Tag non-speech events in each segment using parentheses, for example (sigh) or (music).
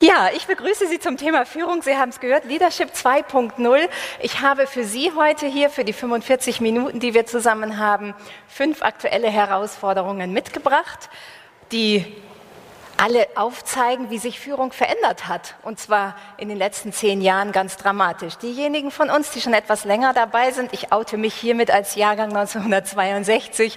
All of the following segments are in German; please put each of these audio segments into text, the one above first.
Ja, ich begrüße Sie zum Thema Führung. Sie haben es gehört, Leadership 2.0. Ich habe für Sie heute hier, für die 45 Minuten, die wir zusammen haben, fünf aktuelle Herausforderungen mitgebracht, die alle aufzeigen, wie sich Führung verändert hat. Und zwar in den letzten zehn Jahren ganz dramatisch. Diejenigen von uns, die schon etwas länger dabei sind, ich oute mich hiermit als Jahrgang 1962,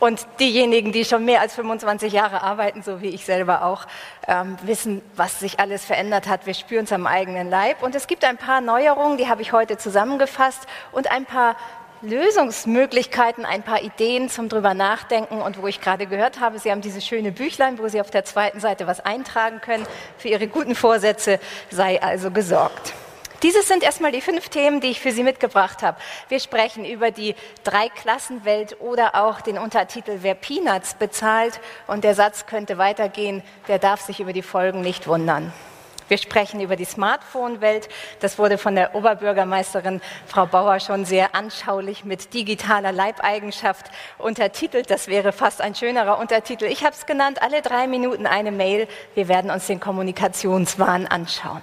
und diejenigen, die schon mehr als 25 Jahre arbeiten, so wie ich selber auch, ähm, wissen, was sich alles verändert hat. Wir spüren es am eigenen Leib. Und es gibt ein paar Neuerungen, die habe ich heute zusammengefasst und ein paar Lösungsmöglichkeiten, ein paar Ideen zum drüber nachdenken und wo ich gerade gehört habe, Sie haben diese schöne Büchlein, wo Sie auf der zweiten Seite was eintragen können. Für Ihre guten Vorsätze sei also gesorgt. Dieses sind erstmal die fünf Themen, die ich für Sie mitgebracht habe. Wir sprechen über die Dreiklassenwelt oder auch den Untertitel Wer Peanuts bezahlt. Und der Satz könnte weitergehen, der darf sich über die Folgen nicht wundern. Wir sprechen über die Smartphone-Welt. Das wurde von der Oberbürgermeisterin Frau Bauer schon sehr anschaulich mit digitaler Leibeigenschaft untertitelt. Das wäre fast ein schönerer Untertitel. Ich habe es genannt, alle drei Minuten eine Mail. Wir werden uns den Kommunikationswahn anschauen.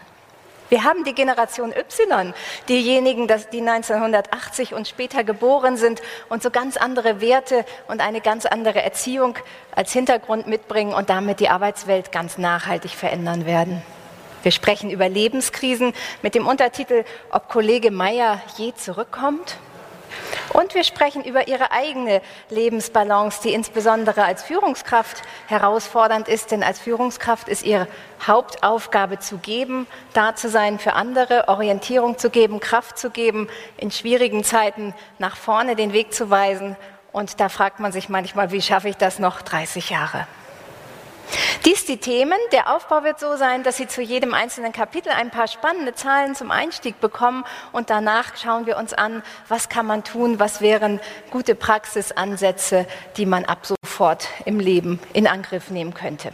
Wir haben die Generation Y, diejenigen, die 1980 und später geboren sind und so ganz andere Werte und eine ganz andere Erziehung als Hintergrund mitbringen und damit die Arbeitswelt ganz nachhaltig verändern werden. Wir sprechen über Lebenskrisen mit dem Untertitel Ob Kollege Meyer je zurückkommt. Und wir sprechen über ihre eigene Lebensbalance, die insbesondere als Führungskraft herausfordernd ist, denn als Führungskraft ist ihre Hauptaufgabe zu geben, da zu sein für andere, Orientierung zu geben, Kraft zu geben, in schwierigen Zeiten nach vorne den Weg zu weisen. Und da fragt man sich manchmal, wie schaffe ich das noch 30 Jahre? Dies die Themen. Der Aufbau wird so sein, dass Sie zu jedem einzelnen Kapitel ein paar spannende Zahlen zum Einstieg bekommen und danach schauen wir uns an, was kann man tun, was wären gute Praxisansätze, die man ab sofort im Leben in Angriff nehmen könnte.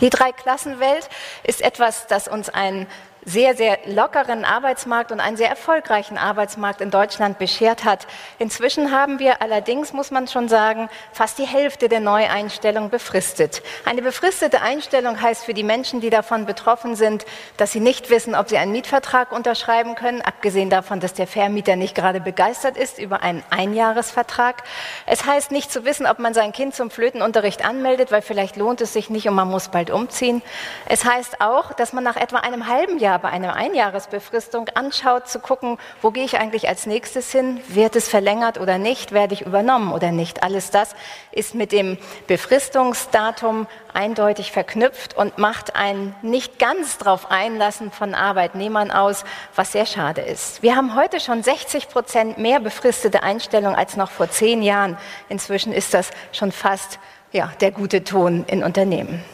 Die Dreiklassenwelt ist etwas, das uns ein sehr, sehr lockeren Arbeitsmarkt und einen sehr erfolgreichen Arbeitsmarkt in Deutschland beschert hat. Inzwischen haben wir allerdings, muss man schon sagen, fast die Hälfte der Neueinstellungen befristet. Eine befristete Einstellung heißt für die Menschen, die davon betroffen sind, dass sie nicht wissen, ob sie einen Mietvertrag unterschreiben können, abgesehen davon, dass der Vermieter nicht gerade begeistert ist über einen Einjahresvertrag. Es heißt nicht zu wissen, ob man sein Kind zum Flötenunterricht anmeldet, weil vielleicht lohnt es sich nicht und man muss bald umziehen. Es heißt auch, dass man nach etwa einem halben Jahr bei einer Einjahresbefristung anschaut, zu gucken, wo gehe ich eigentlich als nächstes hin? Wird es verlängert oder nicht? Werde ich übernommen oder nicht? Alles das ist mit dem Befristungsdatum eindeutig verknüpft und macht ein nicht ganz drauf einlassen von Arbeitnehmern aus, was sehr schade ist. Wir haben heute schon 60 Prozent mehr befristete Einstellungen als noch vor zehn Jahren. Inzwischen ist das schon fast ja, der gute Ton in Unternehmen.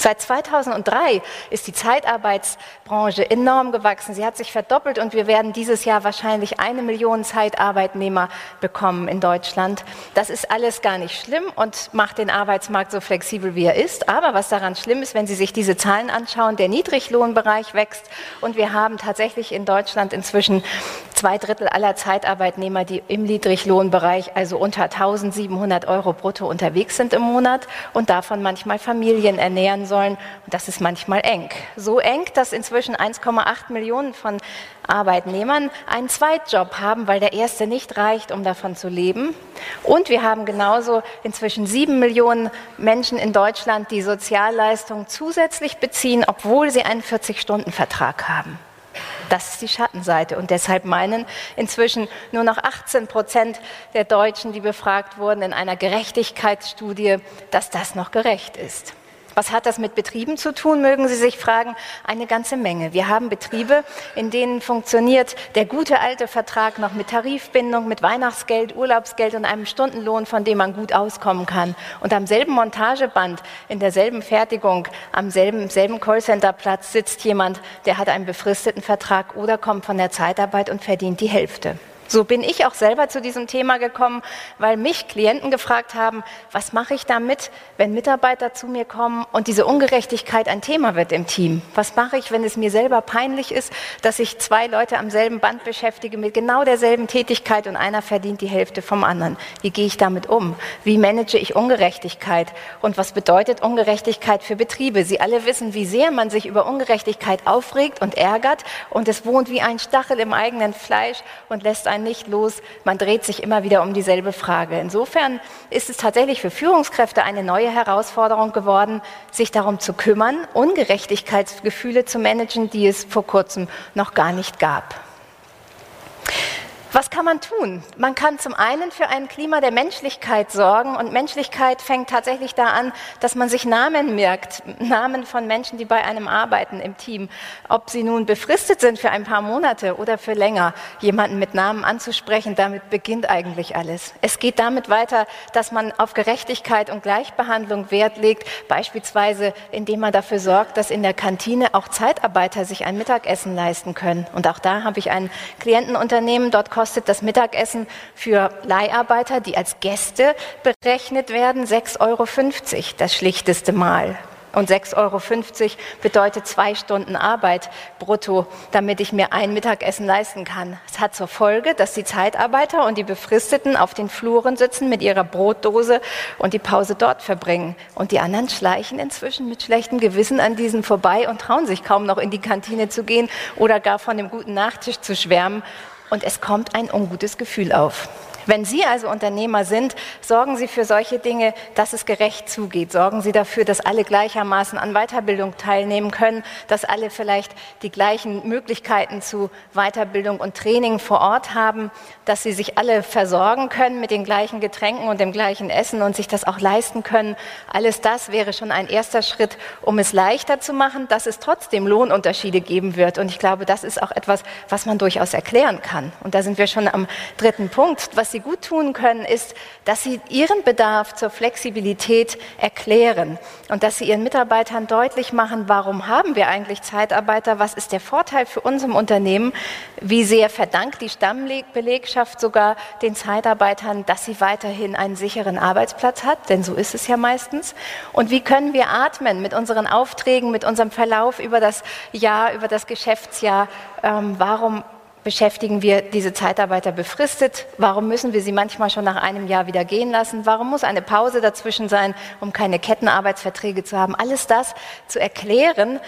Seit 2003 ist die Zeitarbeitsbranche enorm gewachsen. Sie hat sich verdoppelt und wir werden dieses Jahr wahrscheinlich eine Million Zeitarbeitnehmer bekommen in Deutschland. Das ist alles gar nicht schlimm und macht den Arbeitsmarkt so flexibel, wie er ist. Aber was daran schlimm ist, wenn Sie sich diese Zahlen anschauen, der Niedriglohnbereich wächst und wir haben tatsächlich in Deutschland inzwischen zwei Drittel aller Zeitarbeitnehmer, die im Niedriglohnbereich, also unter 1700 Euro brutto unterwegs sind im Monat und davon manchmal Familien ernähren sollen. Und das ist manchmal eng. So eng, dass inzwischen 1,8 Millionen von Arbeitnehmern einen Zweitjob haben, weil der erste nicht reicht, um davon zu leben. Und wir haben genauso inzwischen sieben Millionen Menschen in Deutschland, die Sozialleistungen zusätzlich beziehen, obwohl sie einen 40-Stunden-Vertrag haben. Das ist die Schattenseite. Und deshalb meinen inzwischen nur noch 18 Prozent der Deutschen, die befragt wurden in einer Gerechtigkeitsstudie, dass das noch gerecht ist. Was hat das mit Betrieben zu tun, mögen Sie sich fragen? Eine ganze Menge. Wir haben Betriebe, in denen funktioniert der gute alte Vertrag noch mit Tarifbindung, mit Weihnachtsgeld, Urlaubsgeld und einem Stundenlohn, von dem man gut auskommen kann. Und am selben Montageband, in derselben Fertigung, am selben, selben Callcenterplatz sitzt jemand, der hat einen befristeten Vertrag oder kommt von der Zeitarbeit und verdient die Hälfte. So bin ich auch selber zu diesem Thema gekommen, weil mich Klienten gefragt haben, was mache ich damit, wenn Mitarbeiter zu mir kommen und diese Ungerechtigkeit ein Thema wird im Team? Was mache ich, wenn es mir selber peinlich ist, dass ich zwei Leute am selben Band beschäftige mit genau derselben Tätigkeit und einer verdient die Hälfte vom anderen? Wie gehe ich damit um? Wie manage ich Ungerechtigkeit? Und was bedeutet Ungerechtigkeit für Betriebe? Sie alle wissen, wie sehr man sich über Ungerechtigkeit aufregt und ärgert und es wohnt wie ein Stachel im eigenen Fleisch und lässt einen nicht los. Man dreht sich immer wieder um dieselbe Frage. Insofern ist es tatsächlich für Führungskräfte eine neue Herausforderung geworden, sich darum zu kümmern, Ungerechtigkeitsgefühle zu managen, die es vor kurzem noch gar nicht gab. Was kann man tun? Man kann zum einen für ein Klima der Menschlichkeit sorgen und Menschlichkeit fängt tatsächlich da an, dass man sich Namen merkt, Namen von Menschen, die bei einem arbeiten im Team. Ob sie nun befristet sind für ein paar Monate oder für länger, jemanden mit Namen anzusprechen, damit beginnt eigentlich alles. Es geht damit weiter, dass man auf Gerechtigkeit und Gleichbehandlung Wert legt, beispielsweise indem man dafür sorgt, dass in der Kantine auch Zeitarbeiter sich ein Mittagessen leisten können. Und auch da habe ich ein Klientenunternehmen, dort kostet das Mittagessen für Leiharbeiter, die als Gäste berechnet werden, 6,50 Euro, das schlichteste Mal. Und 6,50 Euro bedeutet zwei Stunden Arbeit brutto, damit ich mir ein Mittagessen leisten kann. Es hat zur Folge, dass die Zeitarbeiter und die Befristeten auf den Fluren sitzen mit ihrer Brotdose und die Pause dort verbringen. Und die anderen schleichen inzwischen mit schlechtem Gewissen an diesen vorbei und trauen sich kaum noch in die Kantine zu gehen oder gar von dem guten Nachtisch zu schwärmen und es kommt ein ungutes Gefühl auf. Wenn Sie also Unternehmer sind, sorgen Sie für solche Dinge, dass es gerecht zugeht. Sorgen Sie dafür, dass alle gleichermaßen an Weiterbildung teilnehmen können, dass alle vielleicht die gleichen Möglichkeiten zu Weiterbildung und Training vor Ort haben, dass sie sich alle versorgen können mit den gleichen Getränken und dem gleichen Essen und sich das auch leisten können. Alles das wäre schon ein erster Schritt, um es leichter zu machen, dass es trotzdem Lohnunterschiede geben wird. Und ich glaube, das ist auch etwas, was man durchaus erklären kann. Und da sind wir schon am dritten Punkt, was Sie Sie gut tun können, ist, dass Sie Ihren Bedarf zur Flexibilität erklären und dass Sie Ihren Mitarbeitern deutlich machen, warum haben wir eigentlich Zeitarbeiter, was ist der Vorteil für uns im Unternehmen, wie sehr verdankt die Stammbelegschaft sogar den Zeitarbeitern, dass sie weiterhin einen sicheren Arbeitsplatz hat, denn so ist es ja meistens. Und wie können wir atmen mit unseren Aufträgen, mit unserem Verlauf über das Jahr, über das Geschäftsjahr? Ähm, warum beschäftigen wir diese Zeitarbeiter befristet? Warum müssen wir sie manchmal schon nach einem Jahr wieder gehen lassen? Warum muss eine Pause dazwischen sein, um keine Kettenarbeitsverträge zu haben? Alles das zu erklären,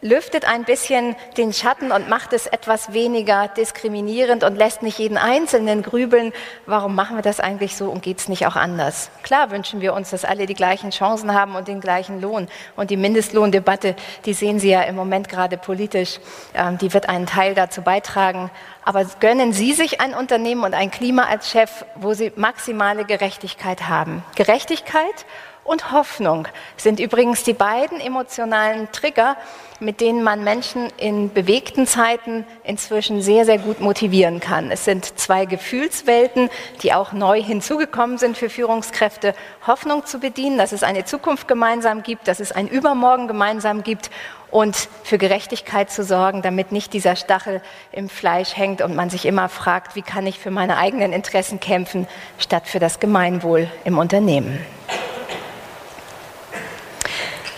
lüftet ein bisschen den Schatten und macht es etwas weniger diskriminierend und lässt nicht jeden Einzelnen grübeln, warum machen wir das eigentlich so und geht es nicht auch anders. Klar wünschen wir uns, dass alle die gleichen Chancen haben und den gleichen Lohn. Und die Mindestlohndebatte, die sehen Sie ja im Moment gerade politisch, ähm, die wird einen Teil dazu beitragen. Aber gönnen Sie sich ein Unternehmen und ein Klima als Chef, wo Sie maximale Gerechtigkeit haben. Gerechtigkeit und Hoffnung sind übrigens die beiden emotionalen Trigger, mit denen man Menschen in bewegten Zeiten inzwischen sehr, sehr gut motivieren kann. Es sind zwei Gefühlswelten, die auch neu hinzugekommen sind für Führungskräfte, Hoffnung zu bedienen, dass es eine Zukunft gemeinsam gibt, dass es ein Übermorgen gemeinsam gibt und für Gerechtigkeit zu sorgen, damit nicht dieser Stachel im Fleisch hängt und man sich immer fragt, wie kann ich für meine eigenen Interessen kämpfen, statt für das Gemeinwohl im Unternehmen.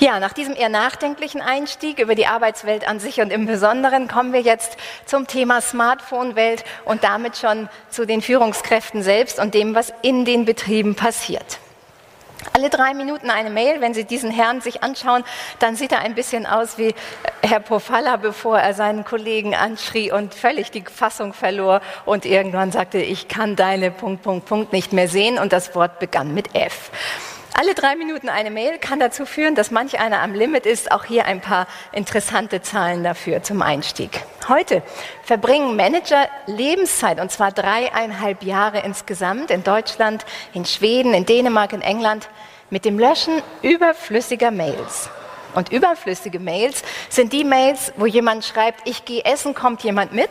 Ja, nach diesem eher nachdenklichen Einstieg über die Arbeitswelt an sich und im Besonderen kommen wir jetzt zum Thema Smartphone-Welt und damit schon zu den Führungskräften selbst und dem, was in den Betrieben passiert. Alle drei Minuten eine Mail. Wenn Sie diesen Herrn sich anschauen, dann sieht er ein bisschen aus wie Herr Pofalla, bevor er seinen Kollegen anschrie und völlig die Fassung verlor und irgendwann sagte, ich kann deine Punkt, Punkt, Punkt nicht mehr sehen und das Wort begann mit F. Alle drei Minuten eine Mail kann dazu führen, dass manch einer am Limit ist. Auch hier ein paar interessante Zahlen dafür zum Einstieg. Heute verbringen Manager Lebenszeit, und zwar dreieinhalb Jahre insgesamt, in Deutschland, in Schweden, in Dänemark, in England, mit dem Löschen überflüssiger Mails. Und überflüssige Mails sind die Mails, wo jemand schreibt, ich gehe essen, kommt jemand mit?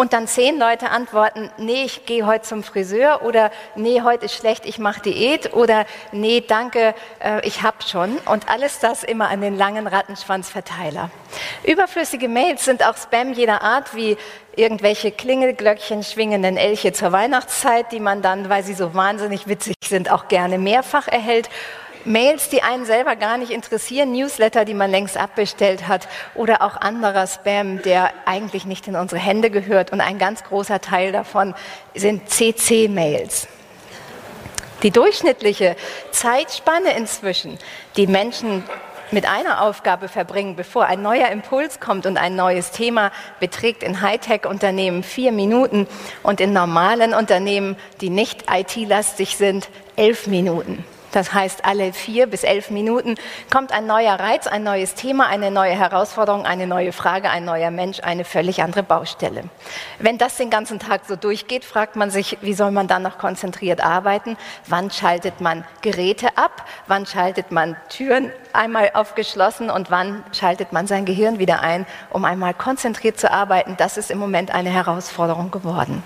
Und dann zehn Leute antworten, nee, ich gehe heute zum Friseur oder nee, heute ist schlecht, ich mache Diät oder nee, danke, äh, ich hab schon und alles das immer an den langen Rattenschwanzverteiler. Überflüssige Mails sind auch Spam jeder Art, wie irgendwelche Klingelglöckchen schwingenden Elche zur Weihnachtszeit, die man dann, weil sie so wahnsinnig witzig sind, auch gerne mehrfach erhält Mails, die einen selber gar nicht interessieren, Newsletter, die man längst abbestellt hat oder auch anderer Spam, der eigentlich nicht in unsere Hände gehört. Und ein ganz großer Teil davon sind CC-Mails. Die durchschnittliche Zeitspanne inzwischen, die Menschen mit einer Aufgabe verbringen, bevor ein neuer Impuls kommt und ein neues Thema, beträgt in Hightech-Unternehmen vier Minuten und in normalen Unternehmen, die nicht IT-lastig sind, elf Minuten. Das heißt, alle vier bis elf Minuten kommt ein neuer Reiz, ein neues Thema, eine neue Herausforderung, eine neue Frage, ein neuer Mensch, eine völlig andere Baustelle. Wenn das den ganzen Tag so durchgeht, fragt man sich, wie soll man dann noch konzentriert arbeiten? Wann schaltet man Geräte ab? Wann schaltet man Türen einmal aufgeschlossen und wann schaltet man sein Gehirn wieder ein, um einmal konzentriert zu arbeiten? Das ist im Moment eine Herausforderung geworden.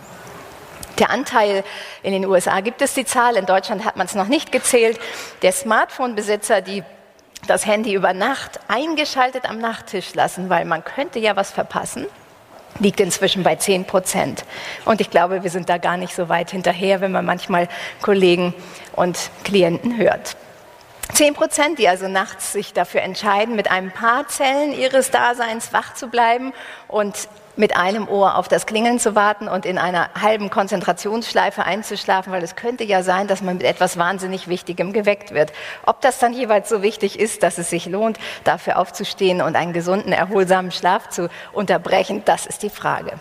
Der Anteil in den USA gibt es die Zahl, in Deutschland hat man es noch nicht gezählt. Der Smartphone-Besitzer, die das Handy über Nacht eingeschaltet am Nachttisch lassen, weil man könnte ja was verpassen, liegt inzwischen bei 10 Prozent. Und ich glaube, wir sind da gar nicht so weit hinterher, wenn man manchmal Kollegen und Klienten hört. 10 Prozent, die also nachts sich dafür entscheiden, mit einem paar Zellen ihres Daseins wach zu bleiben und mit einem Ohr auf das Klingeln zu warten und in einer halben Konzentrationsschleife einzuschlafen, weil es könnte ja sein, dass man mit etwas wahnsinnig Wichtigem geweckt wird. Ob das dann jeweils so wichtig ist, dass es sich lohnt, dafür aufzustehen und einen gesunden, erholsamen Schlaf zu unterbrechen, das ist die Frage.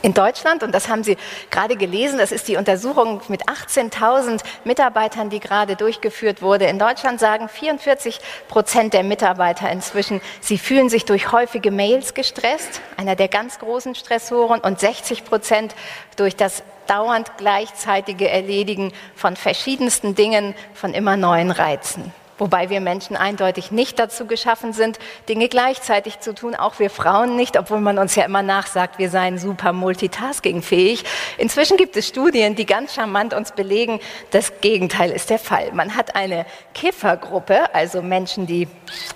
In Deutschland, und das haben Sie gerade gelesen, das ist die Untersuchung mit 18.000 Mitarbeitern, die gerade durchgeführt wurde. In Deutschland sagen 44 Prozent der Mitarbeiter inzwischen, sie fühlen sich durch häufige Mails gestresst, einer der ganz großen Stressoren, und 60 Prozent durch das dauernd gleichzeitige Erledigen von verschiedensten Dingen, von immer neuen Reizen. Wobei wir Menschen eindeutig nicht dazu geschaffen sind, Dinge gleichzeitig zu tun, auch wir Frauen nicht, obwohl man uns ja immer nachsagt, wir seien super multitaskingfähig. Inzwischen gibt es Studien, die ganz charmant uns belegen, das Gegenteil ist der Fall. Man hat eine Kiffergruppe, also Menschen, die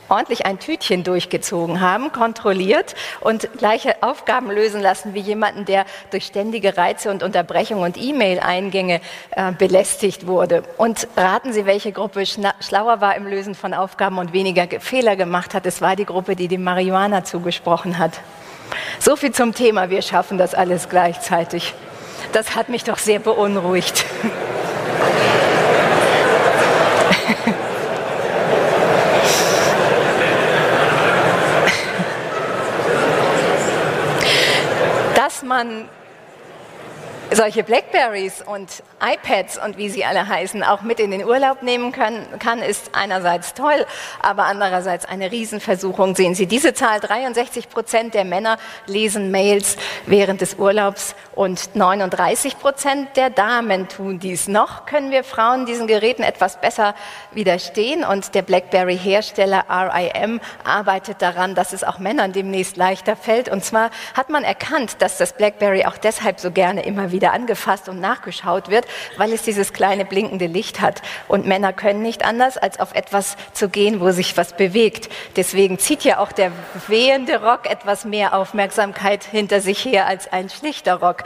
ordentlich ein Tütchen durchgezogen haben, kontrolliert und gleiche Aufgaben lösen lassen wie jemanden, der durch ständige Reize und Unterbrechungen und E-Mail-Eingänge äh, belästigt wurde. Und raten Sie, welche Gruppe schlauer war im Lösen von Aufgaben und weniger Fehler gemacht hat. Es war die Gruppe, die dem Marihuana zugesprochen hat. So viel zum Thema, wir schaffen das alles gleichzeitig. Das hat mich doch sehr beunruhigt. (laughs) Dass man solche Blackberries und iPads und wie sie alle heißen auch mit in den Urlaub nehmen können, kann, ist einerseits toll, aber andererseits eine Riesenversuchung. Sehen Sie diese Zahl, 63 Prozent der Männer lesen Mails während des Urlaubs und 39 Prozent der Damen tun dies. Noch können wir Frauen diesen Geräten etwas besser widerstehen und der Blackberry-Hersteller RIM arbeitet daran, dass es auch Männern demnächst leichter fällt. Und zwar hat man erkannt, dass das Blackberry auch deshalb so gerne immer wieder wieder angefasst und nachgeschaut wird, weil es dieses kleine blinkende Licht hat. Und Männer können nicht anders, als auf etwas zu gehen, wo sich was bewegt. Deswegen zieht ja auch der wehende Rock etwas mehr Aufmerksamkeit hinter sich her als ein schlichter Rock.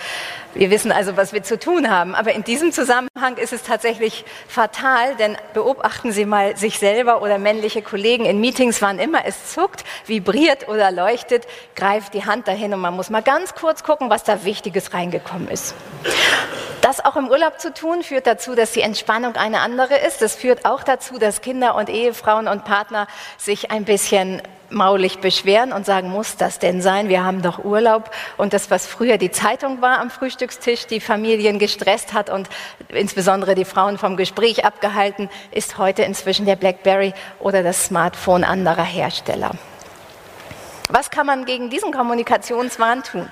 Wir wissen also, was wir zu tun haben. Aber in diesem Zusammenhang ist es tatsächlich fatal, denn beobachten Sie mal sich selber oder männliche Kollegen in Meetings, wann immer es zuckt, vibriert oder leuchtet, greift die Hand dahin und man muss mal ganz kurz gucken, was da Wichtiges reingekommen ist. Das auch im Urlaub zu tun, führt dazu, dass die Entspannung eine andere ist. Es führt auch dazu, dass Kinder und Ehefrauen und Partner sich ein bisschen maulig beschweren und sagen, muss das denn sein? Wir haben doch Urlaub. Und das, was früher die Zeitung war am Frühstückstisch, die Familien gestresst hat und insbesondere die Frauen vom Gespräch abgehalten, ist heute inzwischen der BlackBerry oder das Smartphone anderer Hersteller. Was kann man gegen diesen Kommunikationswahn tun?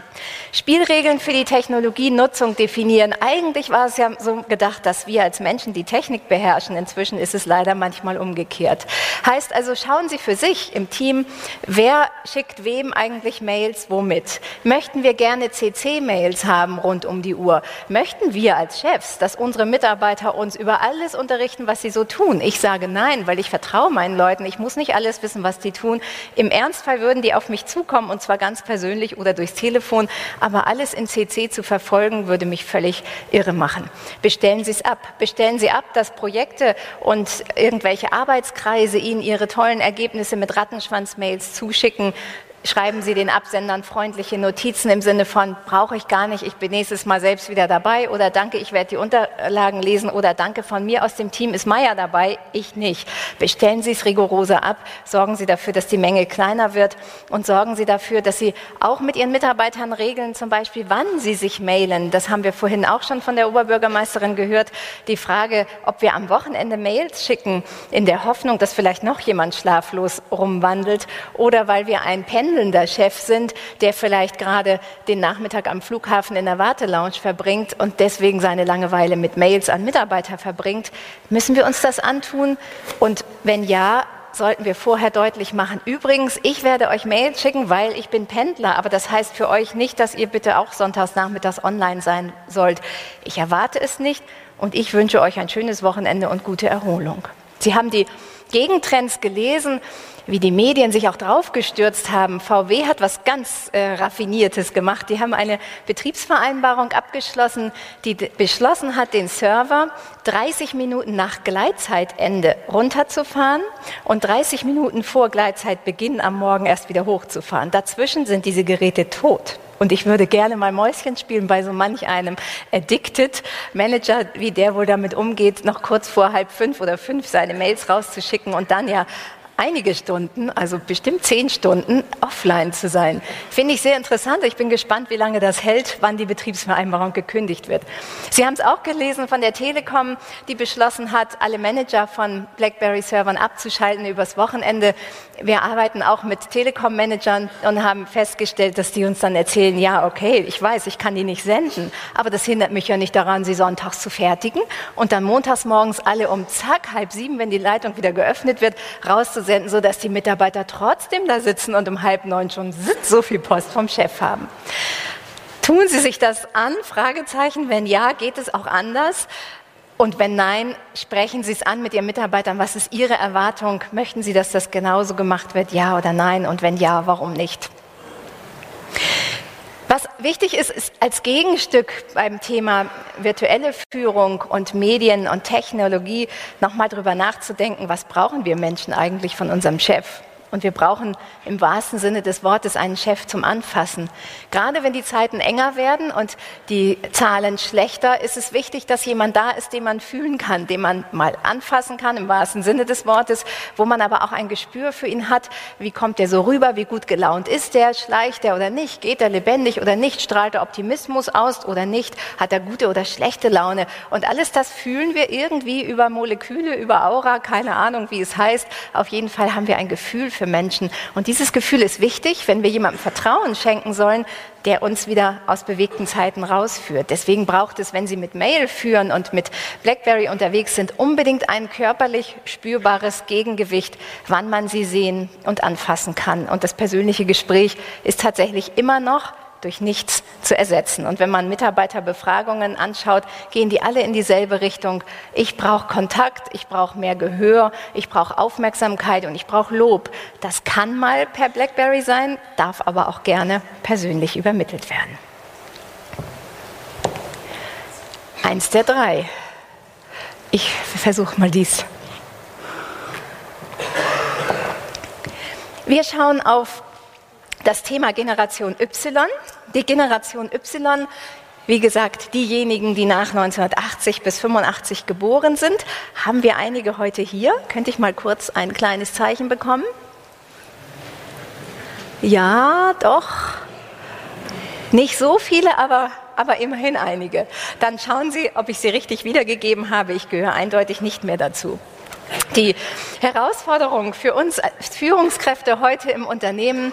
Spielregeln für die Technologienutzung definieren. Eigentlich war es ja so gedacht, dass wir als Menschen die Technik beherrschen. Inzwischen ist es leider manchmal umgekehrt. Heißt also, schauen Sie für sich im Team, wer schickt wem eigentlich Mails womit? Möchten wir gerne CC-Mails haben rund um die Uhr? Möchten wir als Chefs, dass unsere Mitarbeiter uns über alles unterrichten, was sie so tun? Ich sage nein, weil ich vertraue meinen Leuten. Ich muss nicht alles wissen, was die tun. Im Ernstfall würden die auf auf mich zukommen und zwar ganz persönlich oder durchs Telefon, aber alles in CC zu verfolgen, würde mich völlig irre machen. Bestellen Sie es ab. Bestellen Sie ab, dass Projekte und irgendwelche Arbeitskreise Ihnen ihre tollen Ergebnisse mit Rattenschwanz-Mails zuschicken schreiben Sie den Absendern freundliche Notizen im Sinne von, brauche ich gar nicht, ich bin nächstes Mal selbst wieder dabei oder danke, ich werde die Unterlagen lesen oder danke von mir aus dem Team ist Meier dabei, ich nicht. Bestellen Sie es rigoroser ab, sorgen Sie dafür, dass die Menge kleiner wird und sorgen Sie dafür, dass Sie auch mit Ihren Mitarbeitern regeln, zum Beispiel, wann Sie sich mailen. Das haben wir vorhin auch schon von der Oberbürgermeisterin gehört. Die Frage, ob wir am Wochenende Mails schicken, in der Hoffnung, dass vielleicht noch jemand schlaflos rumwandelt oder weil wir ein Pen handelnder Chef sind, der vielleicht gerade den Nachmittag am Flughafen in der Wartelounge verbringt und deswegen seine Langeweile mit Mails an Mitarbeiter verbringt. Müssen wir uns das antun? Und wenn ja, sollten wir vorher deutlich machen. Übrigens, ich werde euch Mails schicken, weil ich bin Pendler, aber das heißt für euch nicht, dass ihr bitte auch sonntags nachmittags online sein sollt. Ich erwarte es nicht und ich wünsche euch ein schönes Wochenende und gute Erholung. Sie haben die Gegentrends gelesen wie die Medien sich auch draufgestürzt haben. VW hat was ganz äh, Raffiniertes gemacht. Die haben eine Betriebsvereinbarung abgeschlossen, die beschlossen hat, den Server 30 Minuten nach Gleitzeitende runterzufahren und 30 Minuten vor Gleitzeitbeginn am Morgen erst wieder hochzufahren. Dazwischen sind diese Geräte tot. Und ich würde gerne mal Mäuschen spielen bei so manch einem Addicted Manager, wie der wohl damit umgeht, noch kurz vor halb fünf oder fünf seine Mails rauszuschicken und dann ja einige Stunden, also bestimmt zehn Stunden, offline zu sein. Finde ich sehr interessant. Ich bin gespannt, wie lange das hält, wann die Betriebsvereinbarung gekündigt wird. Sie haben es auch gelesen von der Telekom, die beschlossen hat, alle Manager von BlackBerry-Servern abzuschalten übers Wochenende. Wir arbeiten auch mit Telekom-Managern und haben festgestellt, dass die uns dann erzählen, ja, okay, ich weiß, ich kann die nicht senden, aber das hindert mich ja nicht daran, sie sonntags zu fertigen und dann montags morgens alle um zack, halb sieben, wenn die Leitung wieder geöffnet wird, rauszusetzen senden, sodass die Mitarbeiter trotzdem da sitzen und um halb neun schon so viel Post vom Chef haben. Tun Sie sich das an? Fragezeichen. Wenn ja, geht es auch anders? Und wenn nein, sprechen Sie es an mit Ihren Mitarbeitern. Was ist Ihre Erwartung? Möchten Sie, dass das genauso gemacht wird? Ja oder nein? Und wenn ja, warum nicht? Was wichtig ist, ist als Gegenstück beim Thema virtuelle Führung und Medien und Technologie nochmal drüber nachzudenken, was brauchen wir Menschen eigentlich von unserem Chef? Und wir brauchen im wahrsten Sinne des Wortes einen Chef zum Anfassen. Gerade wenn die Zeiten enger werden und die Zahlen schlechter, ist es wichtig, dass jemand da ist, den man fühlen kann, den man mal anfassen kann, im wahrsten Sinne des Wortes, wo man aber auch ein Gespür für ihn hat. Wie kommt er so rüber? Wie gut gelaunt ist der? Schleicht er oder nicht? Geht er lebendig oder nicht? Strahlt er Optimismus aus oder nicht? Hat er gute oder schlechte Laune? Und alles das fühlen wir irgendwie über Moleküle, über Aura, keine Ahnung, wie es heißt. Auf jeden Fall haben wir ein Gefühl für für Menschen. Und dieses Gefühl ist wichtig, wenn wir jemandem Vertrauen schenken sollen, der uns wieder aus bewegten Zeiten rausführt. Deswegen braucht es, wenn Sie mit Mail führen und mit BlackBerry unterwegs sind, unbedingt ein körperlich spürbares Gegengewicht, wann man sie sehen und anfassen kann. Und das persönliche Gespräch ist tatsächlich immer noch durch nichts zu ersetzen. Und wenn man Mitarbeiterbefragungen anschaut, gehen die alle in dieselbe Richtung. Ich brauche Kontakt, ich brauche mehr Gehör, ich brauche Aufmerksamkeit und ich brauche Lob. Das kann mal per BlackBerry sein, darf aber auch gerne persönlich übermittelt werden. Eins der drei. Ich versuche mal dies. Wir schauen auf das Thema Generation Y. Die Generation Y, wie gesagt, diejenigen, die nach 1980 bis 85 geboren sind, haben wir einige heute hier. Könnte ich mal kurz ein kleines Zeichen bekommen? Ja, doch. Nicht so viele, aber, aber immerhin einige. Dann schauen Sie, ob ich sie richtig wiedergegeben habe. Ich gehöre eindeutig nicht mehr dazu. Die Herausforderung für uns Führungskräfte heute im Unternehmen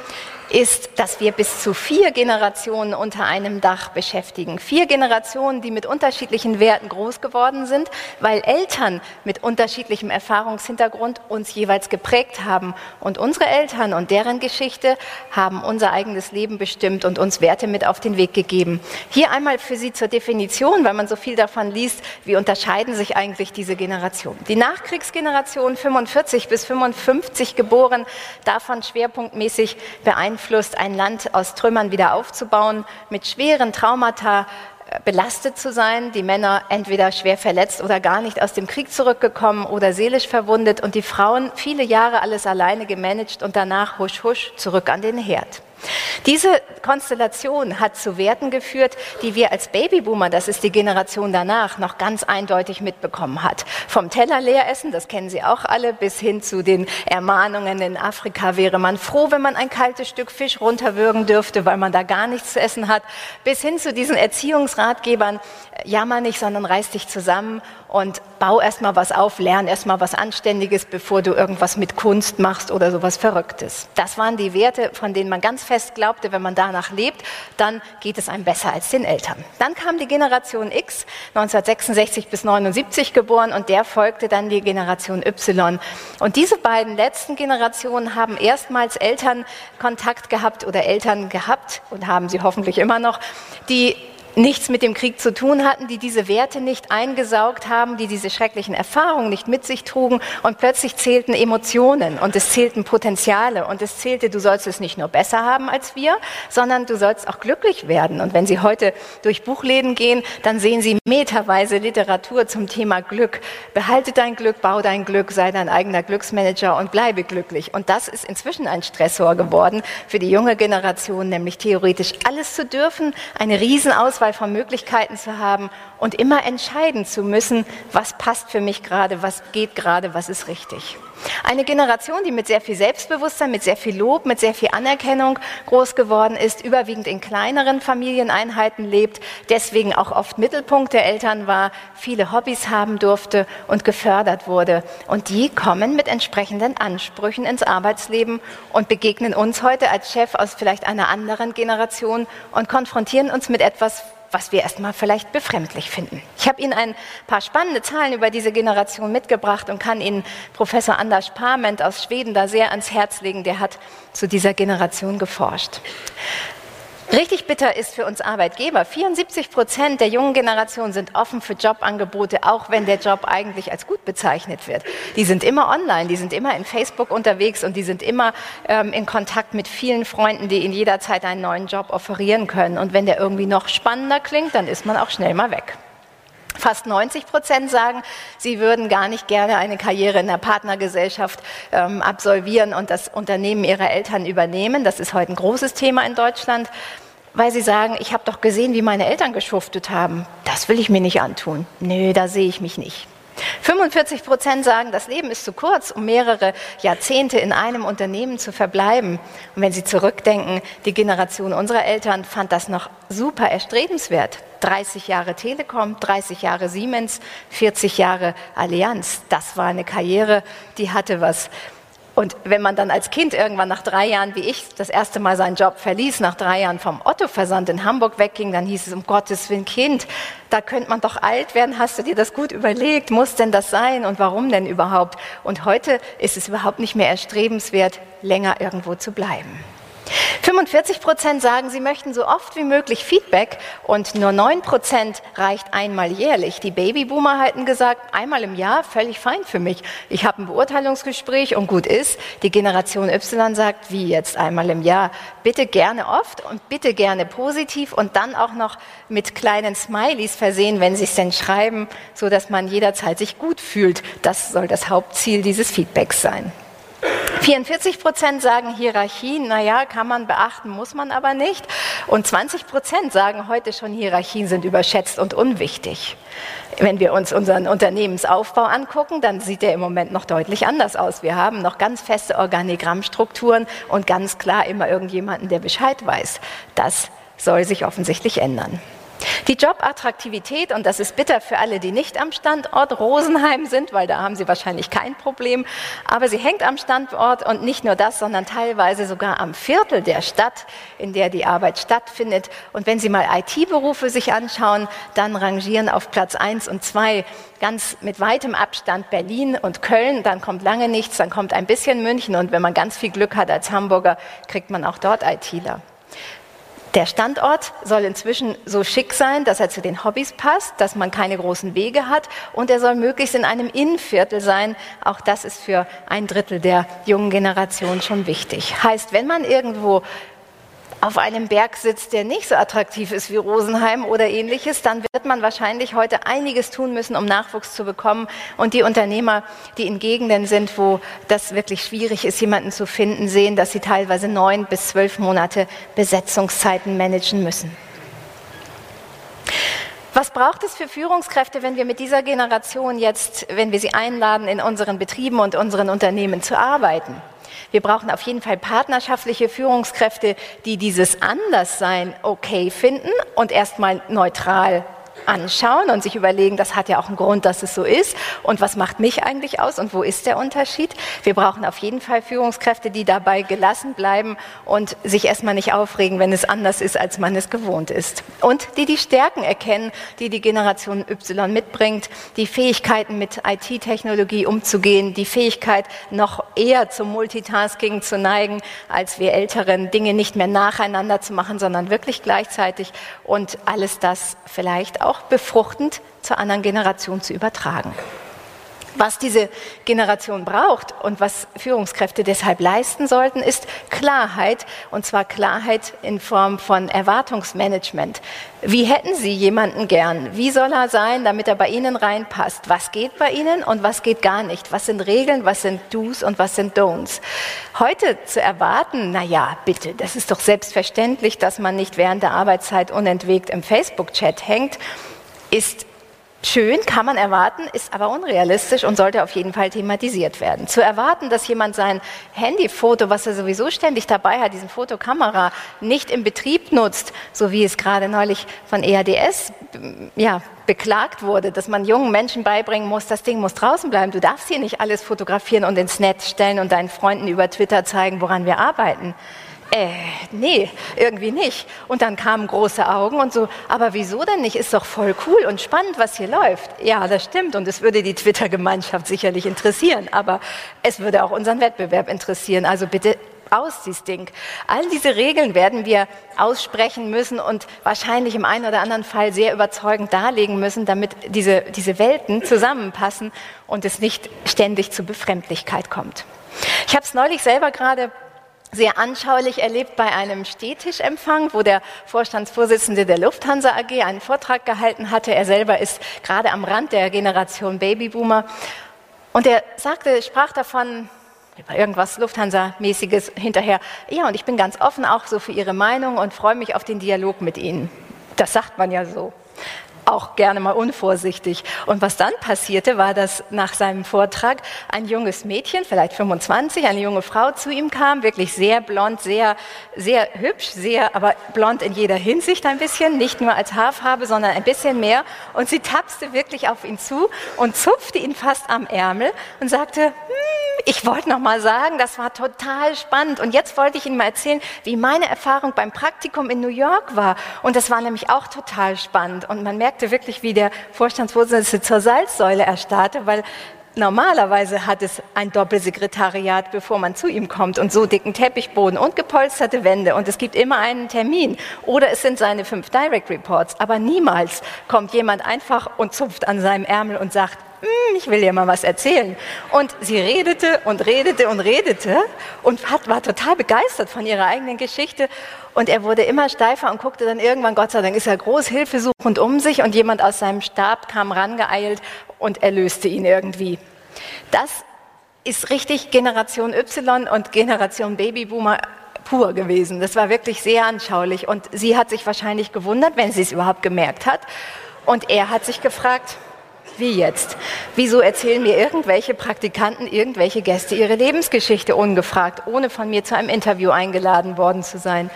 ist, dass wir bis zu vier Generationen unter einem Dach beschäftigen. Vier Generationen, die mit unterschiedlichen Werten groß geworden sind, weil Eltern mit unterschiedlichem Erfahrungshintergrund uns jeweils geprägt haben. Und unsere Eltern und deren Geschichte haben unser eigenes Leben bestimmt und uns Werte mit auf den Weg gegeben. Hier einmal für Sie zur Definition, weil man so viel davon liest, wie unterscheiden sich eigentlich diese Generationen. Die Nachkriegsgeneration 45 bis 55 geboren, davon schwerpunktmäßig beeinflusst beeinflusst, ein Land aus Trümmern wieder aufzubauen, mit schweren Traumata äh, belastet zu sein, die Männer entweder schwer verletzt oder gar nicht aus dem Krieg zurückgekommen oder seelisch verwundet und die Frauen viele Jahre alles alleine gemanagt und danach husch husch zurück an den Herd. Diese Konstellation hat zu Werten geführt, die wir als Babyboomer, das ist die Generation danach, noch ganz eindeutig mitbekommen hat. Vom Teller leer essen, das kennen Sie auch alle, bis hin zu den Ermahnungen in Afrika wäre man froh, wenn man ein kaltes Stück Fisch runterwürgen dürfte, weil man da gar nichts zu essen hat, bis hin zu diesen Erziehungsratgebern, jammer nicht, sondern reiß dich zusammen und bau erstmal was auf, lern erstmal was Anständiges, bevor du irgendwas mit Kunst machst oder sowas Verrücktes. Das waren die Werte, von denen man ganz fest glaubte, wenn man danach lebt, dann geht es einem besser als den Eltern. Dann kam die Generation X, 1966 bis 79 geboren und der folgte dann die Generation Y. Und diese beiden letzten Generationen haben erstmals Elternkontakt gehabt oder Eltern gehabt und haben sie hoffentlich immer noch, die nichts mit dem Krieg zu tun hatten, die diese Werte nicht eingesaugt haben, die diese schrecklichen Erfahrungen nicht mit sich trugen und plötzlich zählten Emotionen und es zählten Potenziale und es zählte, du sollst es nicht nur besser haben als wir, sondern du sollst auch glücklich werden. Und wenn Sie heute durch Buchläden gehen, dann sehen Sie meterweise Literatur zum Thema Glück. Behalte dein Glück, bau dein Glück, sei dein eigener Glücksmanager und bleibe glücklich. Und das ist inzwischen ein Stressor geworden für die junge Generation, nämlich theoretisch alles zu dürfen, eine Riesenauswahl Auswahl von Möglichkeiten zu haben und immer entscheiden zu müssen, was passt für mich gerade, was geht gerade, was ist richtig. Eine Generation, die mit sehr viel Selbstbewusstsein, mit sehr viel Lob, mit sehr viel Anerkennung groß geworden ist, überwiegend in kleineren Familieneinheiten lebt, deswegen auch oft Mittelpunkt der Eltern war, viele Hobbys haben durfte und gefördert wurde. Und die kommen mit entsprechenden Ansprüchen ins Arbeitsleben und begegnen uns heute als Chef aus vielleicht einer anderen Generation und konfrontieren uns mit etwas, was wir erstmal vielleicht befremdlich finden. Ich habe Ihnen ein paar spannende Zahlen über diese Generation mitgebracht und kann Ihnen Professor Anders Parment aus Schweden da sehr ans Herz legen. Der hat zu dieser Generation geforscht. Richtig bitter ist für uns Arbeitgeber. 74 Prozent der jungen Generation sind offen für Jobangebote, auch wenn der Job eigentlich als gut bezeichnet wird. Die sind immer online, die sind immer in Facebook unterwegs und die sind immer ähm, in Kontakt mit vielen Freunden, die ihnen jederzeit einen neuen Job offerieren können. Und wenn der irgendwie noch spannender klingt, dann ist man auch schnell mal weg. Fast 90 Prozent sagen, sie würden gar nicht gerne eine Karriere in der Partnergesellschaft ähm, absolvieren und das Unternehmen ihrer Eltern übernehmen. Das ist heute ein großes Thema in Deutschland, weil sie sagen, ich habe doch gesehen, wie meine Eltern geschuftet haben. Das will ich mir nicht antun. Nö, da sehe ich mich nicht. 45 Prozent sagen, das Leben ist zu kurz, um mehrere Jahrzehnte in einem Unternehmen zu verbleiben. Und wenn Sie zurückdenken, die Generation unserer Eltern fand das noch super erstrebenswert. 30 Jahre Telekom, 30 Jahre Siemens, 40 Jahre Allianz. Das war eine Karriere, die hatte was. Und wenn man dann als Kind irgendwann nach drei Jahren, wie ich, das erste Mal seinen Job verließ, nach drei Jahren vom Otto-Versand in Hamburg wegging, dann hieß es, um Gottes Willen, Kind, da könnte man doch alt werden, hast du dir das gut überlegt, muss denn das sein und warum denn überhaupt? Und heute ist es überhaupt nicht mehr erstrebenswert, länger irgendwo zu bleiben. 45 Prozent sagen, sie möchten so oft wie möglich Feedback und nur 9 Prozent reicht einmal jährlich. Die Babyboomer hatten gesagt, einmal im Jahr völlig fein für mich. Ich habe ein Beurteilungsgespräch und gut ist. Die Generation Y sagt, wie jetzt einmal im Jahr? Bitte gerne oft und bitte gerne positiv und dann auch noch mit kleinen Smileys versehen, wenn sie es denn schreiben, so dass man jederzeit sich gut fühlt. Das soll das Hauptziel dieses Feedbacks sein. 44 Prozent sagen Hierarchien, naja, kann man beachten, muss man aber nicht. Und 20 Prozent sagen heute schon, Hierarchien sind überschätzt und unwichtig. Wenn wir uns unseren Unternehmensaufbau angucken, dann sieht der im Moment noch deutlich anders aus. Wir haben noch ganz feste Organigrammstrukturen und ganz klar immer irgendjemanden, der Bescheid weiß. Das soll sich offensichtlich ändern. Die Jobattraktivität, und das ist bitter für alle, die nicht am Standort Rosenheim sind, weil da haben sie wahrscheinlich kein Problem, aber sie hängt am Standort und nicht nur das, sondern teilweise sogar am Viertel der Stadt, in der die Arbeit stattfindet. Und wenn Sie mal IT-Berufe sich anschauen, dann rangieren auf Platz eins und zwei ganz mit weitem Abstand Berlin und Köln, dann kommt lange nichts, dann kommt ein bisschen München und wenn man ganz viel Glück hat als Hamburger, kriegt man auch dort ITler. Der Standort soll inzwischen so schick sein, dass er zu den Hobbys passt, dass man keine großen Wege hat und er soll möglichst in einem Innenviertel sein. Auch das ist für ein Drittel der jungen Generation schon wichtig. Heißt, wenn man irgendwo auf einem Berg sitzt, der nicht so attraktiv ist wie Rosenheim oder ähnliches, dann wird man wahrscheinlich heute einiges tun müssen, um Nachwuchs zu bekommen. Und die Unternehmer, die in Gegenden sind, wo das wirklich schwierig ist, jemanden zu finden, sehen, dass sie teilweise neun bis zwölf Monate Besetzungszeiten managen müssen. Was braucht es für Führungskräfte, wenn wir mit dieser Generation jetzt, wenn wir sie einladen, in unseren Betrieben und unseren Unternehmen zu arbeiten? Wir brauchen auf jeden Fall partnerschaftliche Führungskräfte, die dieses Anderssein okay finden und erstmal neutral anschauen und sich überlegen, das hat ja auch einen Grund, dass es so ist und was macht mich eigentlich aus und wo ist der Unterschied. Wir brauchen auf jeden Fall Führungskräfte, die dabei gelassen bleiben und sich erstmal nicht aufregen, wenn es anders ist, als man es gewohnt ist. Und die die Stärken erkennen, die die Generation Y mitbringt, die Fähigkeiten mit IT-Technologie umzugehen, die Fähigkeit noch eher zum Multitasking zu neigen, als wir Älteren Dinge nicht mehr nacheinander zu machen, sondern wirklich gleichzeitig und alles das vielleicht auch befruchtend zur anderen Generation zu übertragen. Was diese Generation braucht und was Führungskräfte deshalb leisten sollten, ist Klarheit, und zwar Klarheit in Form von Erwartungsmanagement. Wie hätten Sie jemanden gern? Wie soll er sein, damit er bei Ihnen reinpasst? Was geht bei Ihnen und was geht gar nicht? Was sind Regeln, was sind Do's und was sind Don'ts? Heute zu erwarten, na ja, bitte, das ist doch selbstverständlich, dass man nicht während der Arbeitszeit unentwegt im Facebook-Chat hängt, ist Schön, kann man erwarten, ist aber unrealistisch und sollte auf jeden Fall thematisiert werden. Zu erwarten, dass jemand sein Handyfoto, was er sowieso ständig dabei hat, diesen Fotokamera, nicht im Betrieb nutzt, so wie es gerade neulich von EADS ja, beklagt wurde, dass man jungen Menschen beibringen muss, das Ding muss draußen bleiben. Du darfst hier nicht alles fotografieren und ins Netz stellen und deinen Freunden über Twitter zeigen, woran wir arbeiten äh, nee, irgendwie nicht. Und dann kamen große Augen und so, aber wieso denn nicht? Ist doch voll cool und spannend, was hier läuft. Ja, das stimmt und es würde die Twitter-Gemeinschaft sicherlich interessieren, aber es würde auch unseren Wettbewerb interessieren. Also bitte aus, dieses Ding. All diese Regeln werden wir aussprechen müssen und wahrscheinlich im einen oder anderen Fall sehr überzeugend darlegen müssen, damit diese, diese Welten zusammenpassen und es nicht ständig zu Befremdlichkeit kommt. Ich habe es neulich selber gerade sehr anschaulich erlebt bei einem Stehtischempfang, wo der Vorstandsvorsitzende der Lufthansa AG einen Vortrag gehalten hatte. Er selber ist gerade am Rand der Generation Babyboomer. Und er sagte, sprach davon, über irgendwas Lufthansa-mäßiges hinterher. Ja, und ich bin ganz offen auch so für Ihre Meinung und freue mich auf den Dialog mit Ihnen. Das sagt man ja so auch gerne mal unvorsichtig. Und was dann passierte, war, dass nach seinem Vortrag ein junges Mädchen, vielleicht 25, eine junge Frau zu ihm kam, wirklich sehr blond, sehr, sehr hübsch, sehr, aber blond in jeder Hinsicht ein bisschen, nicht nur als Haarfarbe, sondern ein bisschen mehr. Und sie tapste wirklich auf ihn zu und zupfte ihn fast am Ärmel und sagte, hm, ich wollte noch mal sagen, das war total spannend. Und jetzt wollte ich Ihnen mal erzählen, wie meine Erfahrung beim Praktikum in New York war. Und das war nämlich auch total spannend. Und man merkte wirklich, wie der Vorstandsvorsitzende zur Salzsäule erstarrte, weil Normalerweise hat es ein Doppelsekretariat, bevor man zu ihm kommt und so dicken Teppichboden und gepolsterte Wände. Und es gibt immer einen Termin. Oder es sind seine fünf Direct Reports, aber niemals kommt jemand einfach und zupft an seinem Ärmel und sagt, ich will dir mal was erzählen. Und sie redete und redete und redete und hat, war total begeistert von ihrer eigenen Geschichte. Und er wurde immer steifer und guckte dann irgendwann, Gott sei Dank ist er groß, hilfesuchend um sich und jemand aus seinem Stab kam rangeeilt und erlöste ihn irgendwie. Das ist richtig Generation Y und Generation Babyboomer pur gewesen. Das war wirklich sehr anschaulich. Und sie hat sich wahrscheinlich gewundert, wenn sie es überhaupt gemerkt hat. Und er hat sich gefragt, Wie jetzt? Wieso erzählen mir irgendwelche Praktikanten, irgendwelche Gäste ihre Lebensgeschichte ungefragt, ohne von mir zu einem Interview eingeladen worden zu sein?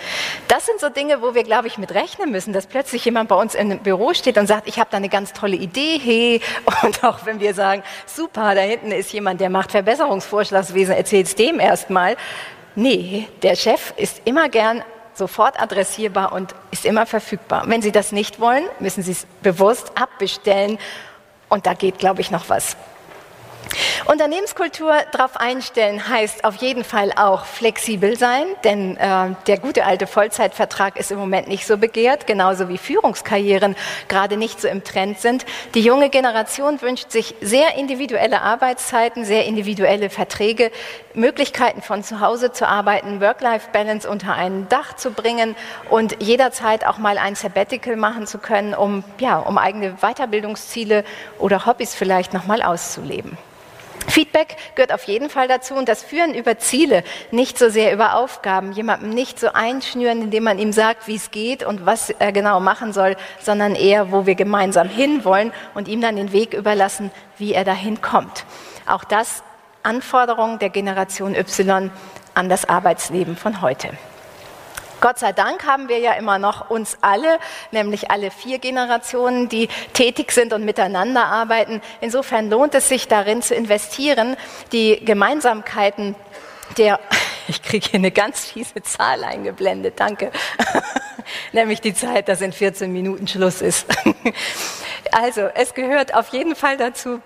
Das sind so Dinge, wo wir, glaube ich, mit rechnen müssen, dass plötzlich jemand bei uns im Büro steht und sagt, ich habe da eine ganz tolle Idee, hey. Und auch wenn wir sagen, super, da hinten ist jemand, der macht Verbesserungsvorschlagswesen, erzählt es dem erstmal. Nee, der Chef ist immer gern sofort adressierbar und ist immer verfügbar. Wenn Sie das nicht wollen, müssen Sie es bewusst abbestellen und da geht, glaube ich, noch was. Unternehmenskultur darauf einstellen heißt auf jeden Fall auch flexibel sein, denn äh, der gute alte Vollzeitvertrag ist im Moment nicht so begehrt, genauso wie Führungskarrieren gerade nicht so im Trend sind. Die junge Generation wünscht sich sehr individuelle Arbeitszeiten, sehr individuelle Verträge, Möglichkeiten von zu Hause zu arbeiten, Work-Life-Balance unter ein Dach zu bringen und jederzeit auch mal ein Sabbatical machen zu können, um, ja, um eigene Weiterbildungsziele oder Hobbys vielleicht nochmal auszuleben. Feedback gehört auf jeden Fall dazu und das Führen über Ziele, nicht so sehr über Aufgaben, jemandem nicht so einschnüren, indem man ihm sagt, wie es geht und was er genau machen soll, sondern eher, wo wir gemeinsam hinwollen und ihm dann den Weg überlassen, wie er dahin kommt. Auch das Anforderungen der Generation Y an das Arbeitsleben von heute. Gott sei Dank haben wir ja immer noch uns alle, nämlich alle vier Generationen, die tätig sind und miteinander arbeiten. Insofern lohnt es sich darin zu investieren, die Gemeinsamkeiten der, (laughs) ich kriege hier eine ganz fiese Zahl eingeblendet, danke, (laughs) nämlich die Zeit, dass in 14 Minuten Schluss ist. (laughs) Also, es gehört auf jeden Fall dazu,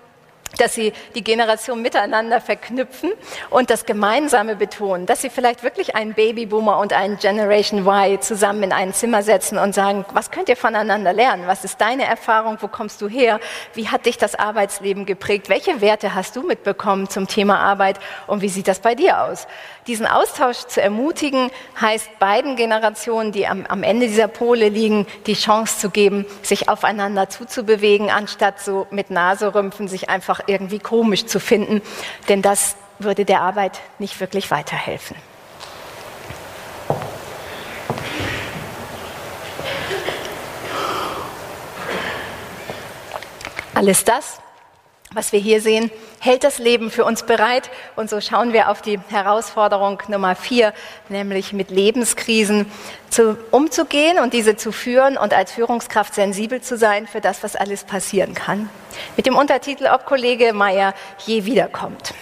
dass sie die Generation miteinander verknüpfen und das Gemeinsame betonen, dass sie vielleicht wirklich einen Babyboomer und einen Generation Y zusammen in ein Zimmer setzen und sagen, was könnt ihr voneinander lernen? Was ist deine Erfahrung? Wo kommst du her? Wie hat dich das Arbeitsleben geprägt? Welche Werte hast du mitbekommen zum Thema Arbeit und wie sieht das bei dir aus? Diesen Austausch zu ermutigen, heißt beiden Generationen, die am, am Ende dieser Pole liegen, die Chance zu geben, sich aufeinander zuzubewegen, anstatt so mit Naserümpfen sich einfach irgendwie komisch zu finden. Denn das würde der Arbeit nicht wirklich weiterhelfen. Alles das was wir hier sehen, hält das Leben für uns bereit. Und so schauen wir auf die Herausforderung Nummer vier, nämlich mit Lebenskrisen zu, umzugehen und diese zu führen und als Führungskraft sensibel zu sein für das, was alles passieren kann. Mit dem Untertitel, ob Kollege Meyer je wiederkommt.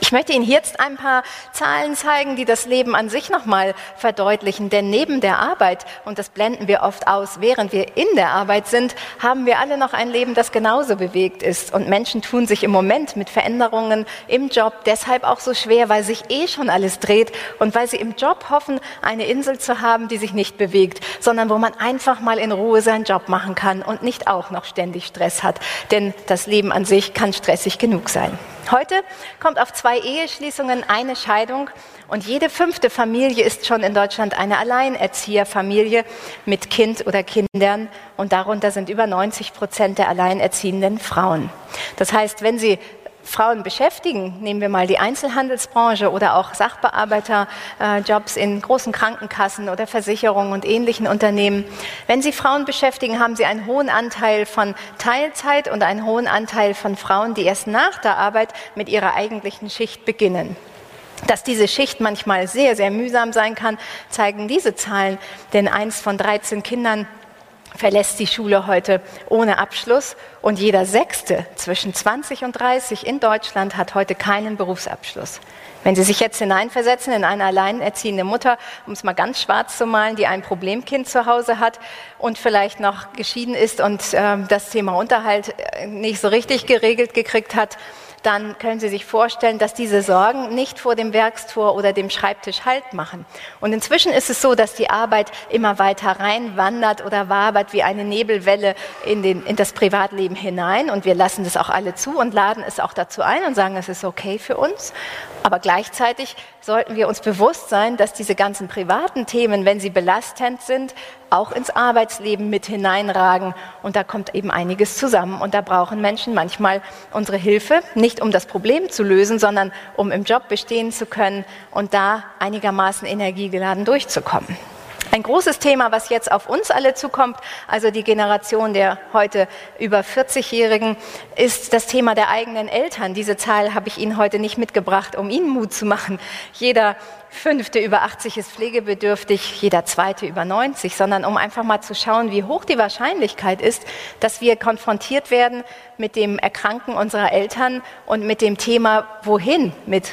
Ich möchte Ihnen jetzt ein paar Zahlen zeigen, die das Leben an sich nochmal verdeutlichen. Denn neben der Arbeit, und das blenden wir oft aus, während wir in der Arbeit sind, haben wir alle noch ein Leben, das genauso bewegt ist. Und Menschen tun sich im Moment mit Veränderungen im Job deshalb auch so schwer, weil sich eh schon alles dreht und weil sie im Job hoffen, eine Insel zu haben, die sich nicht bewegt, sondern wo man einfach mal in Ruhe seinen Job machen kann und nicht auch noch ständig Stress hat. Denn das Leben an sich kann stressig genug sein. Heute kommt auf zwei Eheschließungen eine Scheidung und jede fünfte Familie ist schon in Deutschland eine Alleinerzieherfamilie mit Kind oder Kindern und darunter sind über 90 Prozent der alleinerziehenden Frauen. Das heißt, wenn Sie Frauen beschäftigen, nehmen wir mal die Einzelhandelsbranche oder auch Sachbearbeiterjobs in großen Krankenkassen oder Versicherungen und ähnlichen Unternehmen. Wenn Sie Frauen beschäftigen, haben Sie einen hohen Anteil von Teilzeit und einen hohen Anteil von Frauen, die erst nach der Arbeit mit ihrer eigentlichen Schicht beginnen. Dass diese Schicht manchmal sehr, sehr mühsam sein kann, zeigen diese Zahlen, denn eins von 13 Kindern verlässt die Schule heute ohne Abschluss und jeder Sechste zwischen 20 und 30 in Deutschland hat heute keinen Berufsabschluss. Wenn Sie sich jetzt hineinversetzen in eine alleinerziehende Mutter, um es mal ganz schwarz zu malen, die ein Problemkind zu Hause hat und vielleicht noch geschieden ist und äh, das Thema Unterhalt äh, nicht so richtig geregelt gekriegt hat, dann können Sie sich vorstellen, dass diese Sorgen nicht vor dem Werkstor oder dem Schreibtisch Halt machen. Und inzwischen ist es so, dass die Arbeit immer weiter reinwandert oder wabert wie eine Nebelwelle in, den, in das Privatleben hinein. Und wir lassen das auch alle zu und laden es auch dazu ein und sagen, es ist okay für uns. Aber gleichzeitig sollten wir uns bewusst sein, dass diese ganzen privaten Themen, wenn sie belastend sind, auch ins Arbeitsleben mit hineinragen. Und da kommt eben einiges zusammen. Und da brauchen Menschen manchmal unsere Hilfe, nicht um das Problem zu lösen, sondern um im Job bestehen zu können und da einigermaßen energiegeladen durchzukommen. Ein großes Thema, was jetzt auf uns alle zukommt, also die Generation der heute über 40-Jährigen, ist das Thema der eigenen Eltern. Diese Zahl habe ich Ihnen heute nicht mitgebracht, um Ihnen Mut zu machen. Jeder Fünfte über 80 ist pflegebedürftig, jeder Zweite über 90, sondern um einfach mal zu schauen, wie hoch die Wahrscheinlichkeit ist, dass wir konfrontiert werden mit dem Erkranken unserer Eltern und mit dem Thema, wohin mit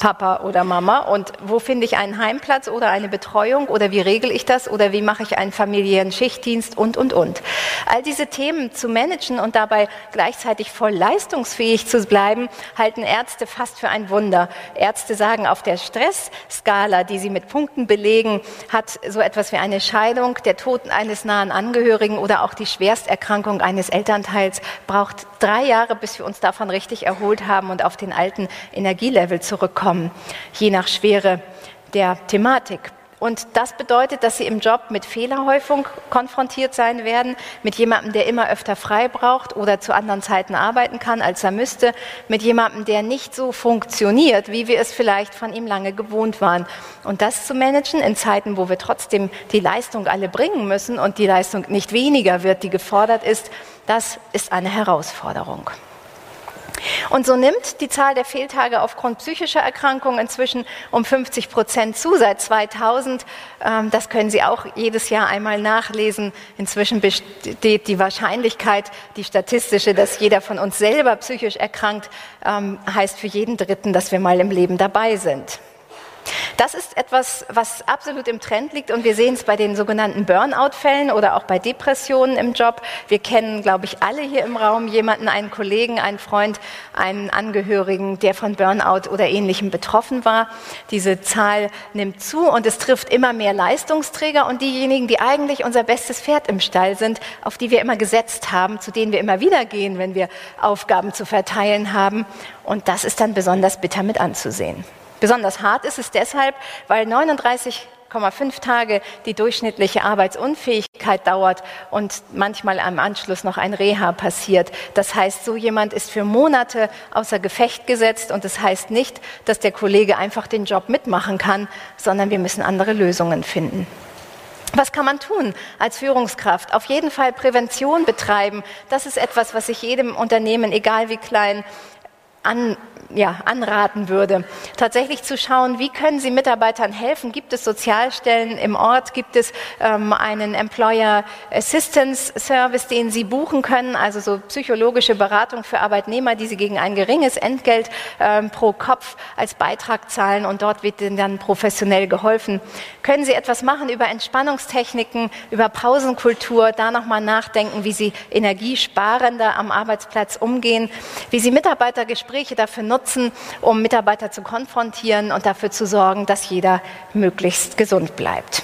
Papa oder Mama? Und wo finde ich einen Heimplatz oder eine Betreuung? Oder wie regel ich das? Oder wie mache ich einen familiären Schichtdienst? Und, und, und. All diese Themen zu managen und dabei gleichzeitig voll leistungsfähig zu bleiben, halten Ärzte fast für ein Wunder. Ärzte sagen, auf der Stressskala, die sie mit Punkten belegen, hat so etwas wie eine Scheidung, der Tod eines nahen Angehörigen oder auch die Schwersterkrankung eines Elternteils braucht drei Jahre, bis wir uns davon richtig erholt haben und auf den alten Energielevel zurückkommen kommen, je nach Schwere der Thematik. Und das bedeutet, dass sie im Job mit Fehlerhäufung konfrontiert sein werden, mit jemandem, der immer öfter frei braucht oder zu anderen Zeiten arbeiten kann, als er müsste, mit jemandem, der nicht so funktioniert, wie wir es vielleicht von ihm lange gewohnt waren. Und das zu managen in Zeiten, wo wir trotzdem die Leistung alle bringen müssen und die Leistung nicht weniger wird, die gefordert ist, das ist eine Herausforderung. Und so nimmt die Zahl der Fehltage aufgrund psychischer Erkrankungen inzwischen um 50 Prozent zu seit 2000. Ähm, das können Sie auch jedes Jahr einmal nachlesen. Inzwischen besteht die Wahrscheinlichkeit, die statistische, dass jeder von uns selber psychisch erkrankt, ähm, heißt für jeden Dritten, dass wir mal im Leben dabei sind. Das ist etwas, was absolut im Trend liegt und wir sehen es bei den sogenannten Burnout-Fällen oder auch bei Depressionen im Job. Wir kennen, glaube ich, alle hier im Raum jemanden, einen Kollegen, einen Freund, einen Angehörigen, der von Burnout oder ähnlichem betroffen war. Diese Zahl nimmt zu und es trifft immer mehr Leistungsträger und diejenigen, die eigentlich unser bestes Pferd im Stall sind, auf die wir immer gesetzt haben, zu denen wir immer wieder gehen, wenn wir Aufgaben zu verteilen haben. Und das ist dann besonders bitter mit anzusehen. Besonders hart ist es deshalb, weil 39,5 Tage die durchschnittliche Arbeitsunfähigkeit dauert und manchmal am Anschluss noch ein Reha passiert. Das heißt, so jemand ist für Monate außer Gefecht gesetzt und das heißt nicht, dass der Kollege einfach den Job mitmachen kann, sondern wir müssen andere Lösungen finden. Was kann man tun als Führungskraft? Auf jeden Fall Prävention betreiben. Das ist etwas, was ich jedem Unternehmen, egal wie klein, an, ja, anraten würde, tatsächlich zu schauen, wie können Sie Mitarbeitern helfen? Gibt es Sozialstellen im Ort? Gibt es ähm, einen Employer Assistance Service, den Sie buchen können? Also so psychologische Beratung für Arbeitnehmer, die Sie gegen ein geringes Entgelt ähm, pro Kopf als Beitrag zahlen und dort wird Ihnen dann professionell geholfen. Können Sie etwas machen über Entspannungstechniken, über Pausenkultur, da nochmal nachdenken, wie Sie energiesparender am Arbeitsplatz umgehen, wie Sie Mitarbeitergespräche dafür nutzen, nutzen, um Mitarbeiter zu konfrontieren und dafür zu sorgen, dass jeder möglichst gesund bleibt.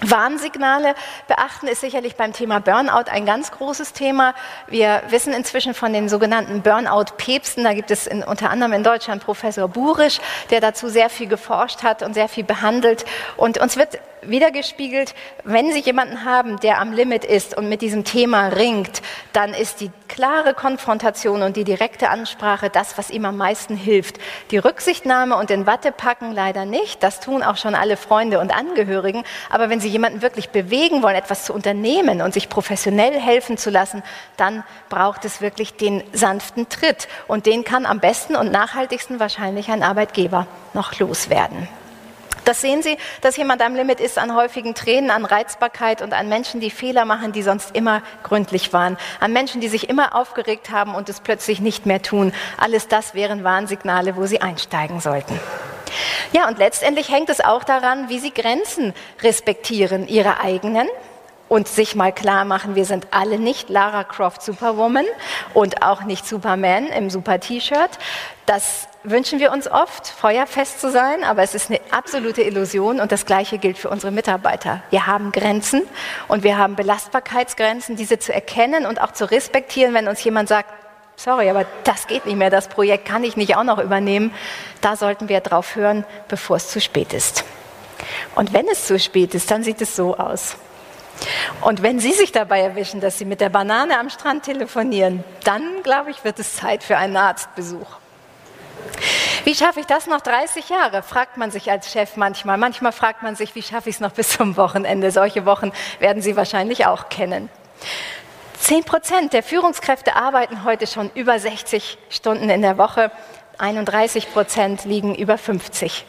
Warnsignale beachten ist sicherlich beim Thema Burnout ein ganz großes Thema. Wir wissen inzwischen von den sogenannten Burnout-Päpsten. Da gibt es in, unter anderem in Deutschland Professor Burisch, der dazu sehr viel geforscht hat und sehr viel behandelt. Und uns wird wiedergespiegelt, wenn Sie jemanden haben, der am Limit ist und mit diesem Thema ringt, dann ist die klare Konfrontation und die direkte Ansprache das, was ihm am meisten hilft. Die Rücksichtnahme und den Watte packen leider nicht. Das tun auch schon alle Freunde und Angehörigen. Aber wenn Sie jemanden wirklich bewegen wollen, etwas zu unternehmen und sich professionell helfen zu lassen, dann braucht es wirklich den sanften Tritt. Und den kann am besten und nachhaltigsten wahrscheinlich ein Arbeitgeber noch loswerden. Das sehen Sie, dass jemand am Limit ist an häufigen Tränen, an Reizbarkeit und an Menschen, die Fehler machen, die sonst immer gründlich waren. An Menschen, die sich immer aufgeregt haben und es plötzlich nicht mehr tun. Alles das wären Warnsignale, wo Sie einsteigen sollten. Ja, und letztendlich hängt es auch daran, wie Sie Grenzen respektieren, Ihre eigenen und sich mal klar machen, wir sind alle nicht Lara Croft Superwoman und auch nicht Superman im Super T-Shirt. Das wünschen wir uns oft, feuerfest zu sein, aber es ist eine absolute Illusion und das Gleiche gilt für unsere Mitarbeiter. Wir haben Grenzen und wir haben Belastbarkeitsgrenzen, diese zu erkennen und auch zu respektieren, wenn uns jemand sagt, sorry, aber das geht nicht mehr, das Projekt kann ich nicht auch noch übernehmen. Da sollten wir drauf hören, bevor es zu spät ist. Und wenn es zu spät ist, dann sieht es so aus. Und wenn Sie sich dabei erwischen, dass Sie mit der Banane am Strand telefonieren, dann, glaube ich, wird es Zeit für einen Arztbesuch. Wie schaffe ich das noch 30 Jahre? Fragt man sich als Chef manchmal. Manchmal fragt man sich, wie schaffe ich es noch bis zum Wochenende? Solche Wochen werden Sie wahrscheinlich auch kennen. Zehn Prozent der Führungskräfte arbeiten heute schon über 60 Stunden in der Woche. 31 Prozent liegen über 50.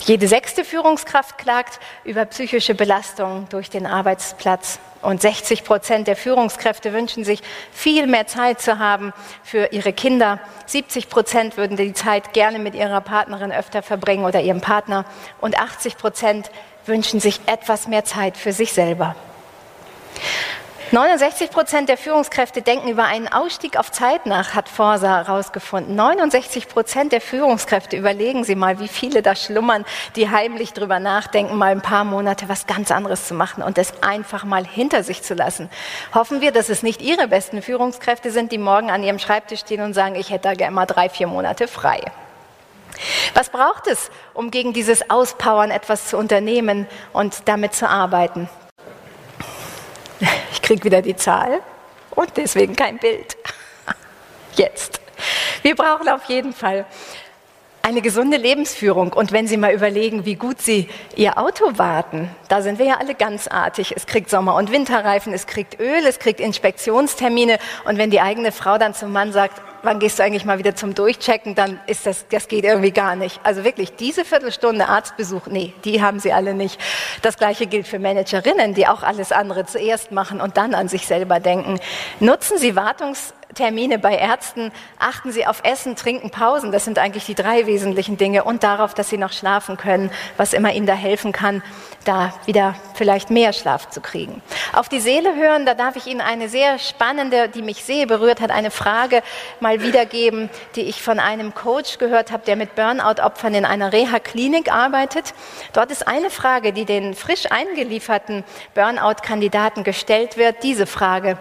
Jede sechste Führungskraft klagt über psychische Belastung durch den Arbeitsplatz. Und 60 Prozent der Führungskräfte wünschen sich, viel mehr Zeit zu haben für ihre Kinder. 70 Prozent würden die Zeit gerne mit ihrer Partnerin öfter verbringen oder ihrem Partner. Und 80 Prozent wünschen sich etwas mehr Zeit für sich selber. 69 Prozent der Führungskräfte denken über einen Ausstieg auf Zeit nach, hat Forsa herausgefunden. 69 Prozent der Führungskräfte, überlegen Sie mal, wie viele da schlummern, die heimlich drüber nachdenken, mal ein paar Monate was ganz anderes zu machen und es einfach mal hinter sich zu lassen. Hoffen wir, dass es nicht Ihre besten Führungskräfte sind, die morgen an Ihrem Schreibtisch stehen und sagen, ich hätte da gerne mal drei, vier Monate frei. Was braucht es, um gegen dieses Auspowern etwas zu unternehmen und damit zu arbeiten? (laughs) Ich kriege wieder die Zahl und deswegen kein Bild. (laughs) Jetzt. Wir brauchen auf jeden Fall eine gesunde Lebensführung. Und wenn Sie mal überlegen, wie gut Sie Ihr Auto warten, da sind wir ja alle ganz artig. Es kriegt Sommer- und Winterreifen, es kriegt Öl, es kriegt Inspektionstermine. Und wenn die eigene Frau dann zum Mann sagt, wann gehst du eigentlich mal wieder zum Durchchecken, dann ist das, das geht irgendwie gar nicht. Also wirklich, diese Viertelstunde Arztbesuch, nee, die haben sie alle nicht. Das Gleiche gilt für Managerinnen, die auch alles andere zuerst machen und dann an sich selber denken. Nutzen Sie Wartungs Termine bei Ärzten, achten Sie auf Essen, Trinken, Pausen. Das sind eigentlich die drei wesentlichen Dinge und darauf, dass Sie noch schlafen können, was immer Ihnen da helfen kann, da wieder vielleicht mehr Schlaf zu kriegen. Auf die Seele hören, da darf ich Ihnen eine sehr spannende, die mich sehr berührt hat, eine Frage mal wiedergeben, die ich von einem Coach gehört habe, der mit Burnout-Opfern in einer Reha-Klinik arbeitet. Dort ist eine Frage, die den frisch eingelieferten Burnout-Kandidaten gestellt wird, diese Frage.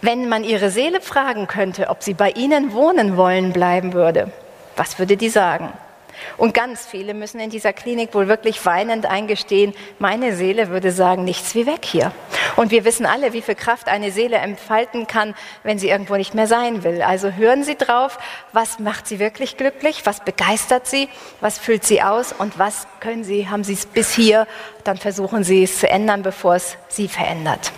Wenn man ihre Seele fragen könnte, ob sie bei ihnen wohnen wollen bleiben würde, was würde die sagen? Und ganz viele müssen in dieser Klinik wohl wirklich weinend eingestehen, meine Seele würde sagen, nichts wie weg hier. Und wir wissen alle, wie viel Kraft eine Seele entfalten kann, wenn sie irgendwo nicht mehr sein will. Also hören Sie drauf, was macht sie wirklich glücklich, was begeistert sie, was füllt sie aus und was können Sie, haben Sie es bis hier, dann versuchen Sie es zu ändern, bevor es Sie verändert.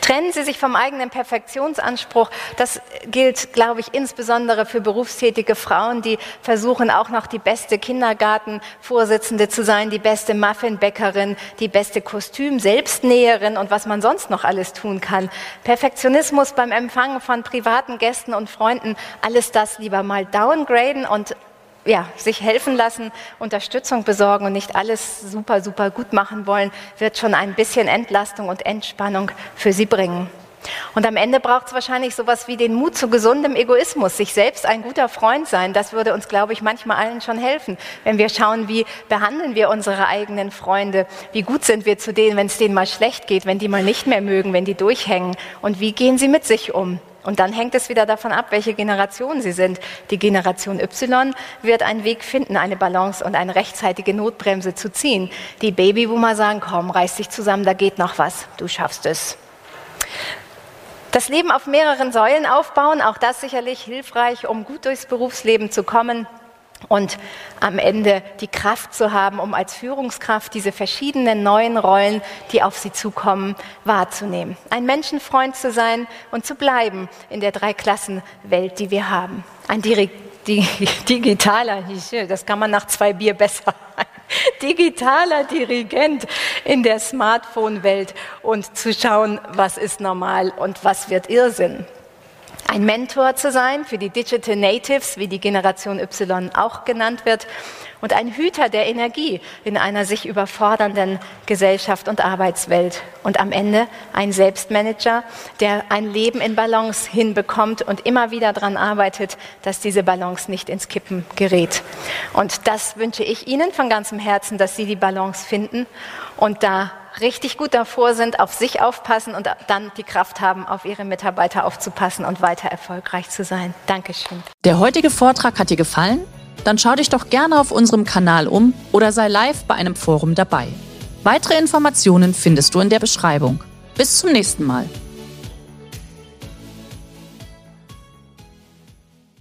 Trennen Sie sich vom eigenen Perfektionsanspruch. Das gilt, glaube ich, insbesondere für berufstätige Frauen, die versuchen auch noch die beste Kindergartenvorsitzende zu sein, die beste Muffinbäckerin, die beste Kostüm-Selbstnäherin und was man sonst noch alles tun kann. Perfektionismus beim Empfangen von privaten Gästen und Freunden, alles das lieber mal downgraden und ja, sich helfen lassen, Unterstützung besorgen und nicht alles super, super gut machen wollen, wird schon ein bisschen Entlastung und Entspannung für sie bringen. Und am Ende braucht es wahrscheinlich sowas wie den Mut zu gesundem Egoismus, sich selbst ein guter Freund sein. Das würde uns, glaube ich, manchmal allen schon helfen, wenn wir schauen, wie behandeln wir unsere eigenen Freunde, wie gut sind wir zu denen, wenn es denen mal schlecht geht, wenn die mal nicht mehr mögen, wenn die durchhängen und wie gehen sie mit sich um. Und dann hängt es wieder davon ab, welche Generation Sie sind. Die Generation Y wird einen Weg finden, eine Balance und eine rechtzeitige Notbremse zu ziehen. Die Babyboomer sagen, komm, reiß dich zusammen, da geht noch was, du schaffst es. Das Leben auf mehreren Säulen aufbauen, auch das sicherlich hilfreich, um gut durchs Berufsleben zu kommen und am Ende die Kraft zu haben, um als Führungskraft diese verschiedenen neuen Rollen, die auf sie zukommen, wahrzunehmen. Ein Menschenfreund zu sein und zu bleiben in der Dreiklassenwelt, die wir haben. Ein Diri (laughs) digitaler, das kann man nach zwei Bier besser, (laughs) digitaler Dirigent in der Smartphone-Welt und zu schauen, was ist normal und was wird Irrsinn ein Mentor zu sein für die Digital Natives, wie die Generation Y auch genannt wird, und ein Hüter der Energie in einer sich überfordernden Gesellschaft und Arbeitswelt. Und am Ende ein Selbstmanager, der ein Leben in Balance hinbekommt und immer wieder daran arbeitet, dass diese Balance nicht ins Kippen gerät. Und das wünsche ich Ihnen von ganzem Herzen, dass Sie die Balance finden und da richtig gut davor sind, auf sich aufpassen und dann die Kraft haben, auf ihre Mitarbeiter aufzupassen und weiter erfolgreich zu sein. Dankeschön. Der heutige Vortrag hat dir gefallen? Dann schau dich doch gerne auf unserem Kanal um oder sei live bei einem Forum dabei. Weitere Informationen findest du in der Beschreibung. Bis zum nächsten Mal.